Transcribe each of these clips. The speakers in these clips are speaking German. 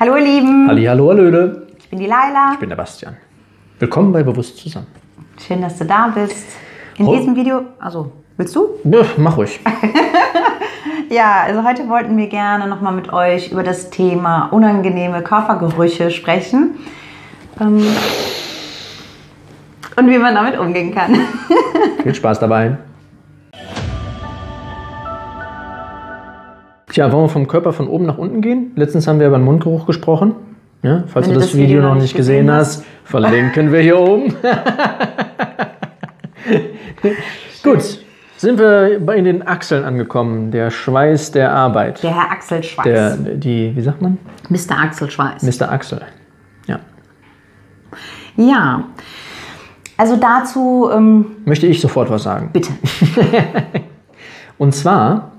Hallo ihr Lieben. Halli, hallo, Hallöle. Ich bin die Laila. Ich bin der Bastian. Willkommen bei Bewusst zusammen. Schön, dass du da bist. In Ho- diesem Video, also willst du? Ja, mach ruhig. Ja, also heute wollten wir gerne nochmal mit euch über das Thema unangenehme Körpergerüche sprechen. Ähm, und wie man damit umgehen kann. Viel Spaß dabei. Tja, wollen wir vom Körper von oben nach unten gehen? Letztens haben wir über den Mundgeruch gesprochen. Ja, falls Wenn du das, Video noch nicht gesehen hast, verlinken wir hier oben. Gut, sind wir bei den Achseln angekommen. Der Schweiß der Arbeit. Der Herr Axel Schweiß. Der, die, wie sagt man? Mr. Axel Schweiß. Mr. Axel. Ja. Ja. Also dazu, ähm, Möchte ich sofort was sagen. bitte. Und zwar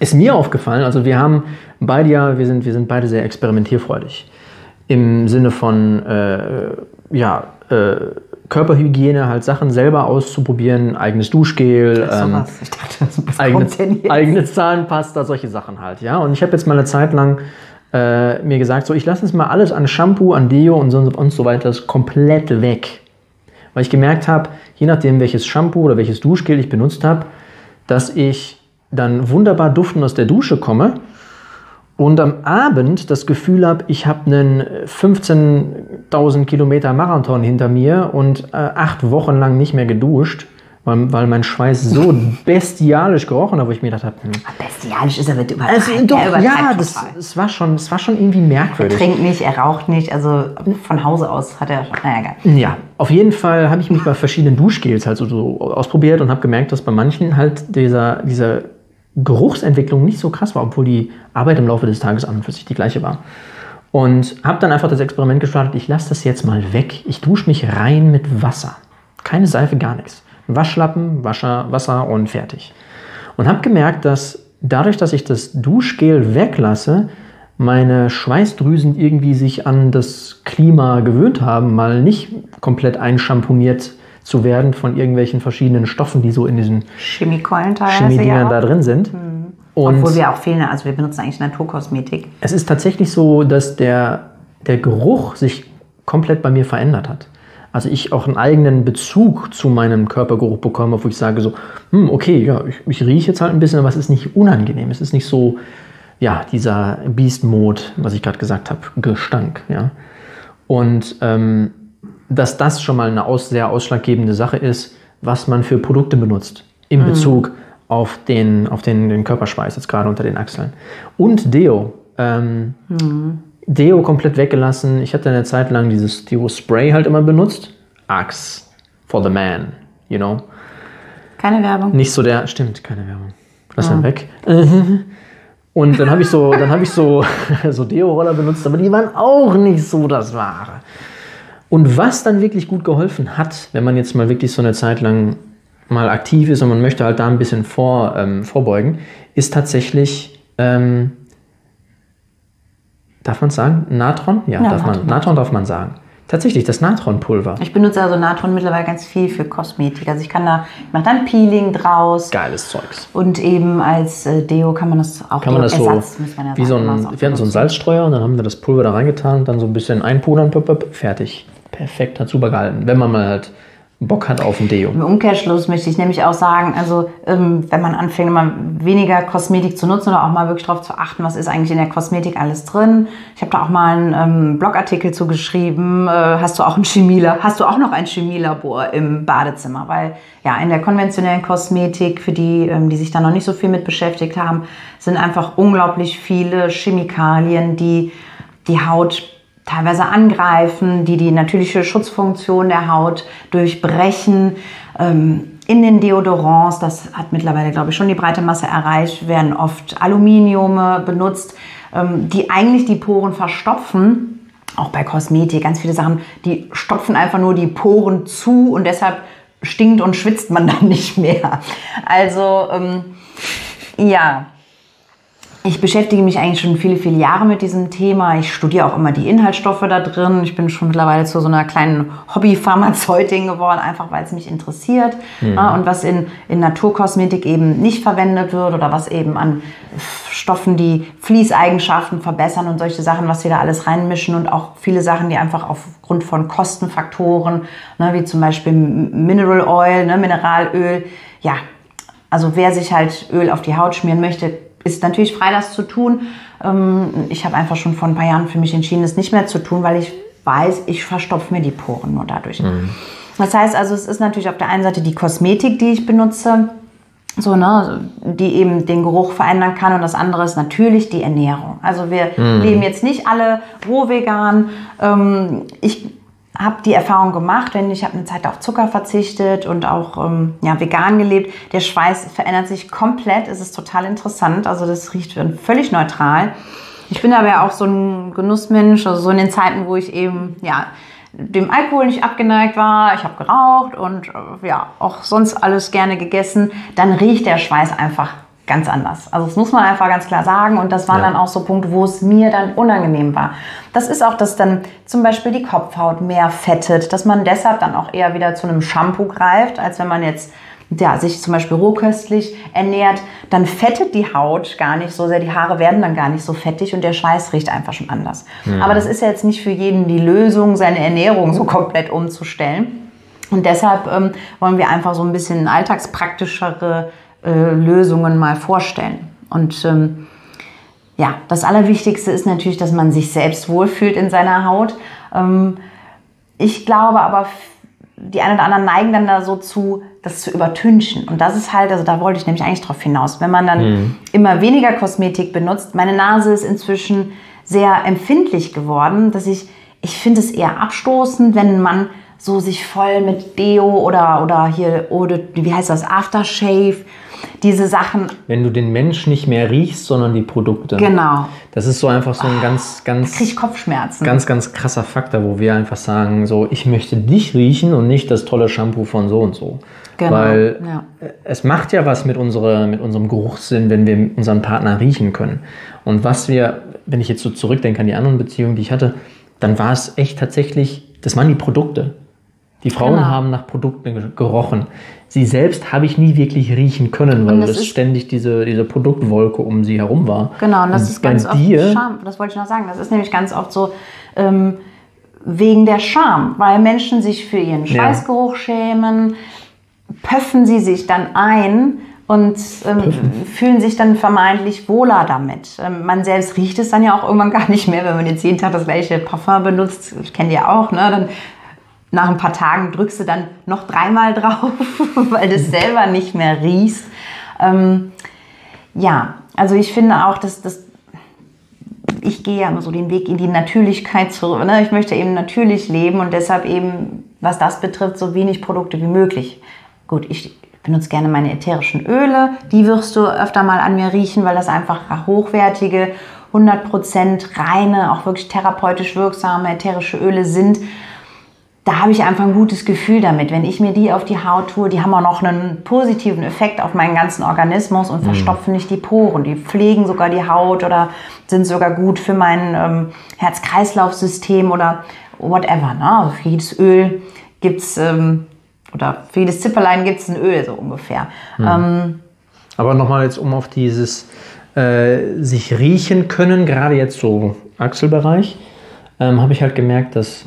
ist mir aufgefallen, also wir haben beide ja, wir sind, wir sind beide sehr experimentierfreudig. Im Sinne von, äh, ja, äh, Körperhygiene, halt Sachen selber auszuprobieren, eigenes Duschgel, ähm, dachte, eigene, eigene Zahnpasta, solche Sachen halt, ja. Und ich habe jetzt mal eine Zeit lang äh, mir gesagt, so ich lasse jetzt mal alles an Shampoo, an Deo und so und so weiter komplett weg. Weil ich gemerkt habe, je nachdem welches Shampoo oder welches Duschgel ich benutzt habe, dass ich dann wunderbar duftend aus der Dusche komme und am Abend das Gefühl habe, ich habe einen 15.000 Kilometer Marathon hinter mir und äh, acht Wochen lang nicht mehr geduscht, weil, weil mein Schweiß so bestialisch gerochen hat, wo ich mir gedacht habe, hm, Bestialisch ist er mit übertreibt. also, er doch, übertreibt ja, das, das, war schon, das war schon irgendwie merkwürdig. trinkt nicht, er raucht nicht, also von Hause aus hat er, naja, egal. Ja, auf jeden Fall habe ich mich bei verschiedenen Duschgels halt so, so ausprobiert und habe gemerkt, dass bei manchen halt dieser, diese Geruchsentwicklung nicht so krass war, obwohl die Arbeit im Laufe des Tages an und für sich die gleiche war. Und habe dann einfach das Experiment gestartet, ich lasse das jetzt mal weg. Ich dusche mich rein mit Wasser. Keine Seife, gar nichts. Waschlappen, Wascher, Wasser und fertig. Und habe gemerkt, dass dadurch, dass ich das Duschgel weglasse, meine Schweißdrüsen irgendwie sich an das Klima gewöhnt haben, mal nicht komplett einschamponiert zu werden von irgendwelchen verschiedenen Stoffen, die so in diesen Chemikeulen teilweise ja da drin sind. Und Obwohl wir auch viel, also wir benutzen eigentlich Naturkosmetik. es ist tatsächlich so, dass der, der Geruch sich komplett bei mir verändert hat. Also ich auch einen eigenen Bezug zu meinem Körpergeruch bekomme, wo ich sage so, hm, okay, ja, ich, ich rieche jetzt halt ein bisschen, aber es ist nicht unangenehm. Es ist nicht so, ja, dieser Beast-Mode, was ich gerade gesagt habe, Gestank, ja. Und ähm, dass das schon mal eine aus, sehr ausschlaggebende Sache ist, was man für Produkte benutzt in Bezug auf den, auf den, den Körperschweiß, jetzt gerade unter den Achseln. Und Deo. Ähm, Deo komplett weggelassen. Ich hatte eine Zeit lang dieses Deo-Spray halt immer benutzt. Axe for the man, you know. Keine Werbung. Nicht so der, stimmt, keine Werbung. Lass mal weg. Und dann habe ich so, dann habe ich so, so Deo-Roller benutzt, aber die waren auch nicht so das Wahre. Und was dann wirklich gut geholfen hat, wenn man jetzt mal wirklich so eine Zeit lang mal aktiv ist und man möchte halt da ein bisschen vor, ähm, vorbeugen, ist tatsächlich, ähm, darf man sagen, Natron? Ja, Ja, darf man. Natron. Natron darf man sagen. Tatsächlich, das Natronpulver. Ich benutze also Natron mittlerweile ganz viel für Kosmetik. Also ich kann da, ich mache dann Peeling draus. Geiles Zeugs. Und eben als äh, Deo kann man das auch Kann man das so, Ersatz, muss man ja wie so sagen, man ein, wir hatten so einen. Salzstreuer und dann haben wir das Pulver da reingetan und dann so ein bisschen einpudern, fertig. Perfekt, hat super gehalten. Wenn man mal halt Bock hat auf ein Deo. Im Umkehrschluss möchte ich nämlich auch sagen, also ähm, wenn man anfängt, mal weniger Kosmetik zu nutzen oder auch mal wirklich darauf zu achten, was ist eigentlich in der Kosmetik alles drin. Ich habe da auch mal einen ähm, Blogartikel zu geschrieben. Äh, hast du auch ein Chemielabor? Hast du auch noch ein Chemielabor im Badezimmer? Weil ja in der konventionellen Kosmetik, für die, ähm, die sich da noch nicht so viel mit beschäftigt haben, sind einfach unglaublich viele Chemikalien, die die Haut teilweise angreifen, die die natürliche Schutzfunktion der Haut durchbrechen. Ähm, in den Deodorants, das hat mittlerweile, glaube ich, schon die breite Masse erreicht, werden oft Aluminiume benutzt, ähm, die eigentlich die Poren verstopfen. Auch bei Kosmetik, ganz viele Sachen, die stopfen einfach nur die Poren zu und deshalb stinkt und schwitzt man dann nicht mehr. Also ähm, ja, ich beschäftige mich eigentlich schon viele, viele Jahre mit diesem Thema. Ich studiere auch immer die Inhaltsstoffe da drin. Ich bin schon mittlerweile zu so einer kleinen Hobby-Pharmazeutin geworden, einfach weil es mich interessiert. Mhm. und was in, in Naturkosmetik eben nicht verwendet wird oder was eben an Stoffen, die Fließeigenschaften verbessern und solche Sachen, was wir da alles reinmischen und auch viele Sachen, die einfach aufgrund von Kostenfaktoren, ne, wie zum Beispiel Mineral Oil, ne, Mineralöl, ja, also wer sich halt Öl auf die Haut schmieren möchte, ist natürlich frei, das zu tun. Ähm, ich habe einfach schon vor ein paar Jahren für mich entschieden, das nicht mehr zu tun, weil ich weiß, ich verstopfe mir die Poren nur dadurch. Mhm. Das heißt also, es ist natürlich auf der einen Seite die Kosmetik, die ich benutze, so, ne, die eben den Geruch verändern kann und das andere ist natürlich die Ernährung. Also wir mhm. leben jetzt nicht alle roh vegan. Ähm, ich habe die Erfahrung gemacht, wenn ich habe eine Zeit auf Zucker verzichtet und auch ähm, ja, vegan gelebt. Der Schweiß verändert sich komplett. Es ist total interessant. Also das riecht völlig neutral. Ich bin aber auch so ein Genussmensch, also so in den Zeiten, wo ich eben ja dem Alkohol nicht abgeneigt war, ich habe geraucht und äh, ja auch sonst alles gerne gegessen, dann riecht der Schweiß einfach ganz anders. Also das muss man einfach ganz klar sagen. Und das waren ja. dann auch so Punkte, wo es mir dann unangenehm war. Das ist auch, dass dann zum Beispiel die Kopfhaut mehr fettet, dass man deshalb dann auch eher wieder zu einem Shampoo greift, als wenn man jetzt ja, sich zum Beispiel rohköstlich ernährt, dann fettet die Haut gar nicht so sehr, die Haare werden dann gar nicht so fettig und der Schweiß riecht einfach schon anders. Ja. Aber das ist ja jetzt nicht für jeden die Lösung, seine Ernährung so komplett umzustellen. Und deshalb ähm, wollen wir einfach so ein bisschen alltagspraktischere äh, Lösungen mal vorstellen. Und ähm, ja, das Allerwichtigste ist natürlich, dass man sich selbst wohlfühlt in seiner Haut. Ähm, ich glaube aber, die einen oder anderen neigen dann da so zu, das zu übertünchen. Und das ist halt, also da wollte ich nämlich eigentlich drauf hinaus. Wenn man dann mhm. immer weniger Kosmetik benutzt, meine Nase ist inzwischen sehr empfindlich geworden, dass ich, ich finde es eher abstoßend, wenn man so sich voll mit Deo oder, oder hier, oder, wie heißt das, Aftershave diese Sachen. Wenn du den Mensch nicht mehr riechst, sondern die Produkte. Genau. Das ist so einfach so ein oh, ganz, ganz. Krieg Kopfschmerzen. Ganz, ganz krasser Faktor, wo wir einfach sagen, so, ich möchte dich riechen und nicht das tolle Shampoo von so und so. Genau. Weil ja. es macht ja was mit, unsere, mit unserem Geruchssinn, wenn wir unseren Partner riechen können. Und was wir, wenn ich jetzt so zurückdenke an die anderen Beziehungen, die ich hatte, dann war es echt tatsächlich, das waren die Produkte. Die Frauen genau. haben nach Produkten gerochen. Sie selbst habe ich nie wirklich riechen können, weil das, das ständig diese, diese Produktwolke um sie herum war. Genau, und das und ist ganz oft dir, Scham. Das wollte ich noch sagen. Das ist nämlich ganz oft so ähm, wegen der Scham, weil Menschen sich für ihren Schweißgeruch ja. schämen, pöffen sie sich dann ein und ähm, fühlen sich dann vermeintlich wohler damit. Ähm, man selbst riecht es dann ja auch irgendwann gar nicht mehr, wenn man jetzt jeden Tag das gleiche Parfum benutzt. Das kennt ihr auch, ne? Dann nach ein paar Tagen drückst du dann noch dreimal drauf, weil du es selber nicht mehr riechst. Ähm, ja, also ich finde auch, dass das ich gehe ja immer so den Weg in die Natürlichkeit zurück. Ne? Ich möchte eben natürlich leben und deshalb eben, was das betrifft, so wenig Produkte wie möglich. Gut, ich benutze gerne meine ätherischen Öle. Die wirst du öfter mal an mir riechen, weil das einfach hochwertige, 100% reine, auch wirklich therapeutisch wirksame ätherische Öle sind da habe ich einfach ein gutes Gefühl damit. Wenn ich mir die auf die Haut tue, die haben auch noch einen positiven Effekt auf meinen ganzen Organismus und mhm. verstopfen nicht die Poren. Die pflegen sogar die Haut oder sind sogar gut für mein ähm, Herz-Kreislauf-System oder whatever. Ne? Also für jedes Öl gibt es, ähm, oder für jedes Zipperlein gibt es ein Öl, so ungefähr. Mhm. Ähm, Aber nochmal jetzt, um auf dieses äh, sich riechen können, gerade jetzt so Achselbereich, ähm, habe ich halt gemerkt, dass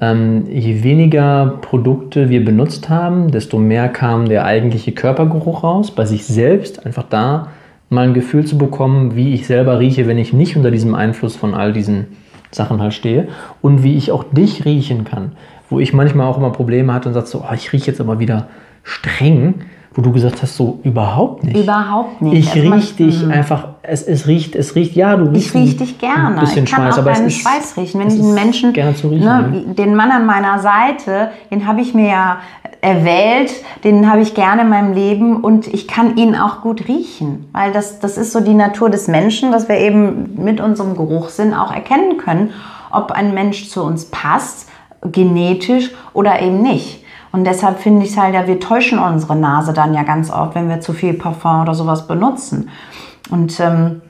ähm, je weniger Produkte wir benutzt haben, desto mehr kam der eigentliche Körpergeruch raus, bei sich selbst, einfach da mal ein Gefühl zu bekommen, wie ich selber rieche, wenn ich nicht unter diesem Einfluss von all diesen Sachen halt stehe und wie ich auch dich riechen kann, wo ich manchmal auch immer Probleme hatte und sagte so, oh, ich rieche jetzt aber wieder streng, wo du gesagt hast, so überhaupt nicht. Überhaupt nicht. Ich Also riech dich einfach, es, es riecht, es riecht, ja, du riechst Ich rieche dich gerne. Ein bisschen ich kann Schweiß, auch aber es deinen ist, Schweiß riechen. Wenn ich einen Menschen, gerne zu riechen. ne, ja. den Mann an meiner Seite, den habe ich mir ja erwählt, den habe ich gerne in meinem Leben und ich kann ihn auch gut riechen, weil das, das ist so die Natur des Menschen, dass wir eben mit unserem Geruchssinn auch erkennen können, ob ein Mensch zu uns passt, genetisch oder eben nicht. Und deshalb finde ich es halt ja, wir täuschen unsere Nase dann ja ganz oft, wenn wir zu viel Parfum oder sowas benutzen. Und ähm,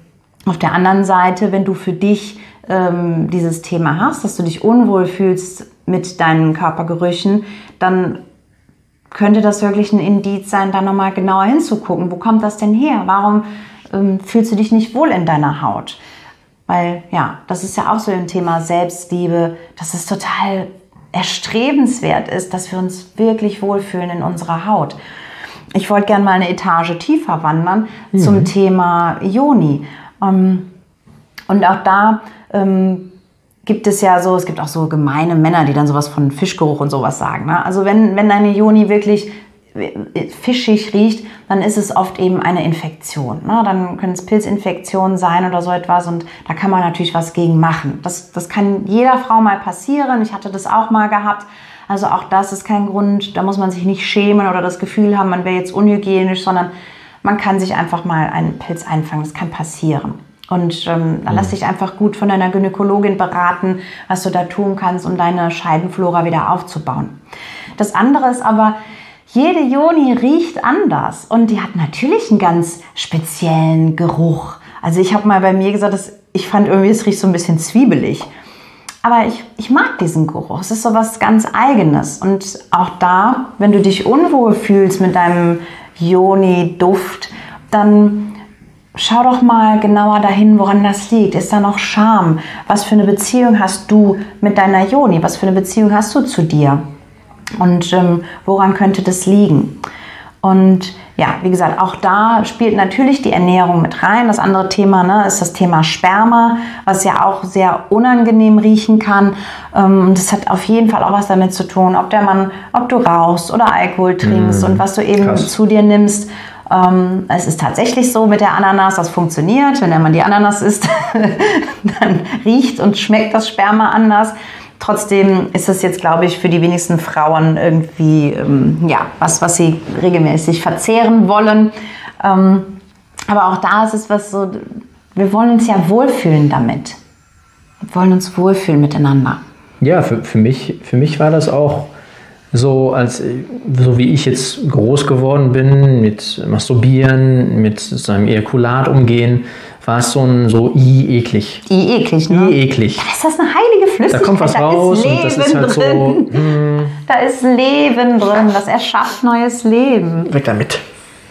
auf der anderen Seite, wenn du für dich ähm, dieses Thema hast, dass du dich unwohl fühlst mit deinen Körpergerüchen, dann könnte das wirklich ein Indiz sein, da nochmal genauer hinzugucken. Wo kommt das denn her? Warum ähm, fühlst du dich nicht wohl in deiner Haut? Weil ja, das ist ja auch so ein Thema Selbstliebe, dass es total erstrebenswert ist, dass wir uns wirklich wohlfühlen in unserer Haut. Ich wollte gerne mal eine Etage tiefer wandern zum Thema Joni. Ähm, und auch da ähm, gibt es ja so, es gibt auch so gemeine Männer, die dann sowas von Fischgeruch und sowas sagen. Ne? Also wenn, wenn deine Joni wirklich fischig riecht, dann ist es oft eben eine Infektion. Ne? Dann können es Pilzinfektionen sein oder so etwas und da kann man natürlich was gegen machen. Das, das kann jeder Frau mal passieren. Ich hatte das auch mal gehabt. Also auch das ist kein Grund, da muss man sich nicht schämen oder das Gefühl haben, man wäre jetzt unhygienisch, sondern man kann sich einfach mal einen Pilz einfangen. Das kann passieren. Und ähm, dann lass dich einfach gut von deiner Gynäkologin beraten, was du da tun kannst, um deine Scheidenflora wieder aufzubauen. Das andere ist aber, jede Joni riecht anders und die hat natürlich einen ganz speziellen Geruch. Also ich habe mal bei mir gesagt, dass ich fand irgendwie, es riecht so ein bisschen zwiebelig. Aber ich, ich mag diesen Geruch. Es ist so was ganz Eigenes. Und auch da, wenn du dich unwohl fühlst mit deinem Joni-Duft, dann schau doch mal genauer dahin, woran das liegt. Ist da noch Scham? Was für eine Beziehung hast du mit deiner Joni? Was für eine Beziehung hast du zu dir? Und ähm, woran könnte das liegen? Und ja, wie gesagt, auch da spielt natürlich die Ernährung mit rein. Das andere Thema ne, ist das Thema Sperma, was ja auch sehr unangenehm riechen kann. Ähm, das hat auf jeden Fall auch was damit zu tun, ob der Mann, ob du rauchst oder Alkohol trinkst und was du eben krass. zu dir nimmst. Ähm, es ist tatsächlich so mit der Ananas, das funktioniert. Wenn der Mann die Ananas isst, dann riecht und schmeckt das Sperma anders. Trotzdem ist es jetzt, glaube ich, für die wenigsten Frauen irgendwie ähm, ja, was, was sie regelmäßig verzehren wollen. Ähm, aber auch da ist es was so, wir wollen uns ja wohlfühlen damit. Wir wollen uns wohlfühlen miteinander. Ja, für, für, mich, für mich war das auch so, als so wie ich jetzt groß geworden bin, mit Masturbieren, mit seinem Ejakulat umgehen, war es so ein so i eklig. I eklig, ne? I eklig. Ist das eine heilige Flüssigkeit? Da kommt was raus ist und das ist Leben halt so. drin. Da ist Leben drin, das erschafft neues Leben. Weg damit.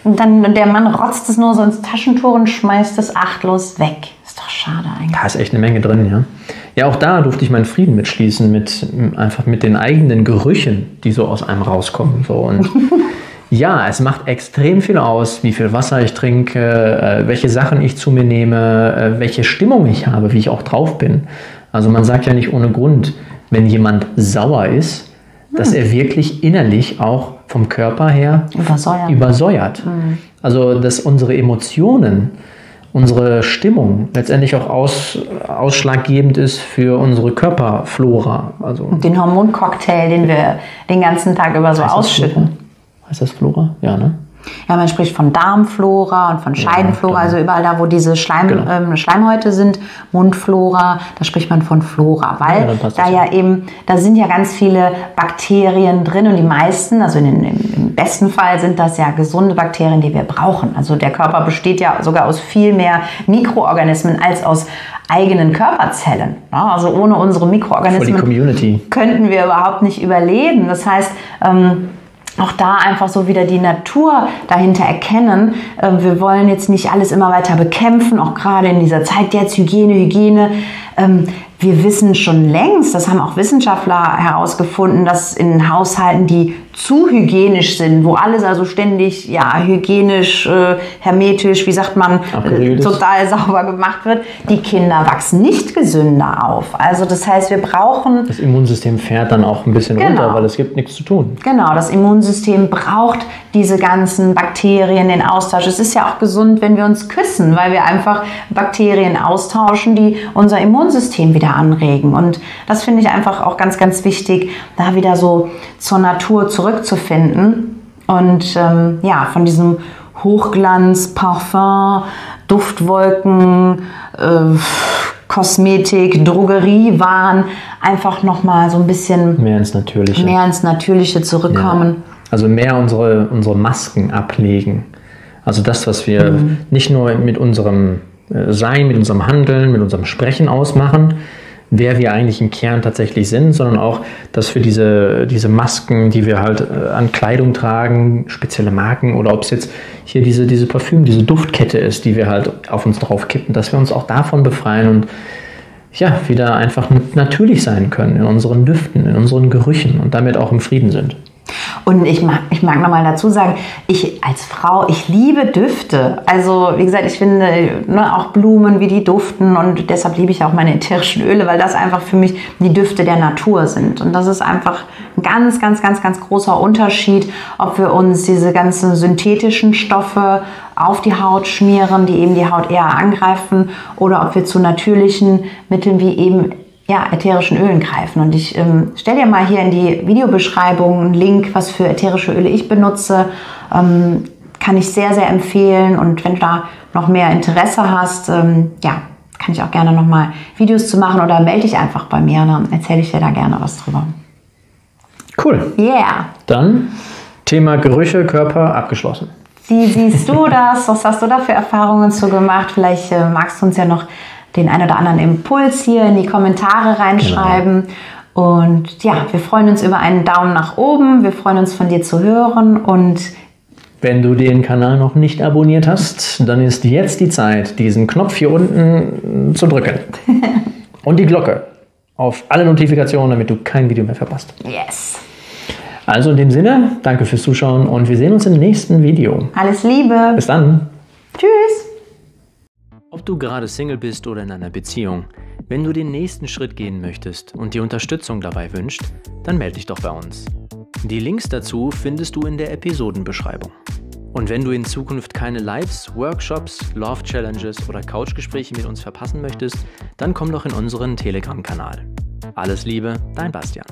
Und dann der Mann rotzt es nur so ins Taschentuch und schmeißt es achtlos weg. Ist doch schade eigentlich. Da ist echt eine Menge drin, ja. Ja, auch da durfte ich meinen Frieden mitschließen, mit einfach mit den eigenen Gerüchen, die so aus einem rauskommen. So. Und ja, es macht extrem viel aus, wie viel Wasser ich trinke, äh, welche Sachen ich zu mir nehme, äh, welche Stimmung ich habe, wie ich auch drauf bin. Also man sagt ja nicht ohne Grund, wenn jemand sauer ist, dass er wirklich innerlich auch vom Körper her Übersäuert. übersäuert. Also, dass unsere Emotionen, unsere Stimmung letztendlich auch aus, ausschlaggebend ist für unsere Körperflora. Also, Den Hormoncocktail, den wir den ganzen Tag über so heißt das ausschütten. Flora? Heißt das Flora? Ja, ne? Ja, man spricht von Darmflora und von Scheidenflora, Darm. also überall da, wo diese Schleim, Genau. ähm, Schleimhäute sind, Mundflora, da spricht man von Flora, weil Ja, da ja eben, da sind ja ganz viele Bakterien drin und die meisten, also in den, im, besten Fall sind das ja gesunde Bakterien, die wir brauchen. Also der Körper besteht ja sogar aus viel mehr Mikroorganismen als aus eigenen Körperzellen. Ja, also ohne unsere Mikroorganismen könnten wir überhaupt nicht überleben. Das heißt, ähm, auch da einfach so wieder die Natur dahinter erkennen. Äh, wir wollen jetzt nicht alles immer weiter bekämpfen, auch gerade in dieser Zeit jetzt Hygiene, Hygiene. Ähm, wir wissen schon längst, das haben auch Wissenschaftler herausgefunden, dass in Haushalten, die zu hygienisch sind, wo alles also ständig ja hygienisch, äh, hermetisch, wie sagt man, äh, total sauber gemacht wird, die Kinder wachsen nicht gesünder auf. Also das heißt, wir brauchen das Immunsystem fährt dann auch ein bisschen genau. runter, weil es gibt nichts zu tun. Genau, das Immunsystem braucht diese ganzen Bakterien, den Austausch. Es ist ja auch gesund, wenn wir uns küssen, weil wir einfach Bakterien austauschen, die unser Immunsystem wieder anregen. Und das finde ich einfach auch ganz, ganz wichtig, da wieder so zur Natur zurückzufinden. Und ähm, ja, von diesem Hochglanz, Parfum, Duftwolken, äh, Kosmetik, Drogeriewaren einfach nochmal so ein bisschen mehr ins Natürliche, mehr ins Natürliche zurückkommen. Ja. Also mehr unsere, unsere Masken ablegen. Also das, was wir mhm. nicht nur mit unserem äh, Sein, mit unserem Handeln, mit unserem Sprechen ausmachen, wer wir eigentlich im Kern tatsächlich sind, sondern auch, dass wir diese, diese Masken, die wir halt äh, an Kleidung tragen, spezielle Marken oder ob es jetzt hier diese, diese Parfüm, diese Duftkette ist, die wir halt auf uns draufkippen, dass wir uns auch davon befreien und ja, wieder einfach natürlich sein können in unseren Düften, in unseren Gerüchen und damit auch im Frieden sind. Und ich mag, ich mag nochmal dazu sagen, ich als Frau, ich liebe Düfte. Also wie gesagt, ich finde ne, auch Blumen, wie die duften und deshalb liebe ich auch meine ätherischen Öle, weil das einfach für mich die Düfte der Natur sind. Und das ist einfach ein ganz, ganz, ganz, ganz großer Unterschied, ob wir uns diese ganzen synthetischen Stoffe auf die Haut schmieren, die eben die Haut eher angreifen, oder ob wir zu natürlichen Mitteln wie eben ja, ätherischen Ölen greifen. Und ich ähm, stelle dir mal hier in die Videobeschreibung einen Link, was für ätherische Öle ich benutze. Ähm, kann ich sehr, sehr empfehlen. Und wenn du da noch mehr Interesse hast, ähm, ja, kann ich auch gerne nochmal Videos zu machen oder melde dich einfach bei mir, dann erzähle ich dir da gerne was drüber. Cool. Yeah. Dann Thema Gerüche, Körper abgeschlossen. Wie siehst du das? Was hast du da für Erfahrungen zu gemacht? Vielleicht äh, magst du uns ja noch den ein oder anderen Impuls hier in die Kommentare reinschreiben. Genau. Und ja, wir freuen uns über einen Daumen nach oben. Wir freuen uns von dir zu hören und wenn du den Kanal noch nicht abonniert hast, dann ist jetzt die Zeit, diesen Knopf hier unten zu drücken. Und die Glocke auf alle Notifikationen, damit du kein Video mehr verpasst. Yes. Also in dem Sinne, danke fürs Zuschauen und wir sehen uns im nächsten Video. Alles Liebe. Bis dann. Tschüss. Du gerade Single bist oder in einer Beziehung, wenn du den nächsten Schritt gehen möchtest und dir Unterstützung dabei wünscht, dann melde dich doch bei uns. Die Links dazu findest du in der Episodenbeschreibung. Und wenn du in Zukunft keine Lives, Workshops, Love Challenges oder Couchgespräche mit uns verpassen möchtest, dann komm doch in unseren Telegram-Kanal. Alles Liebe, dein Bastian.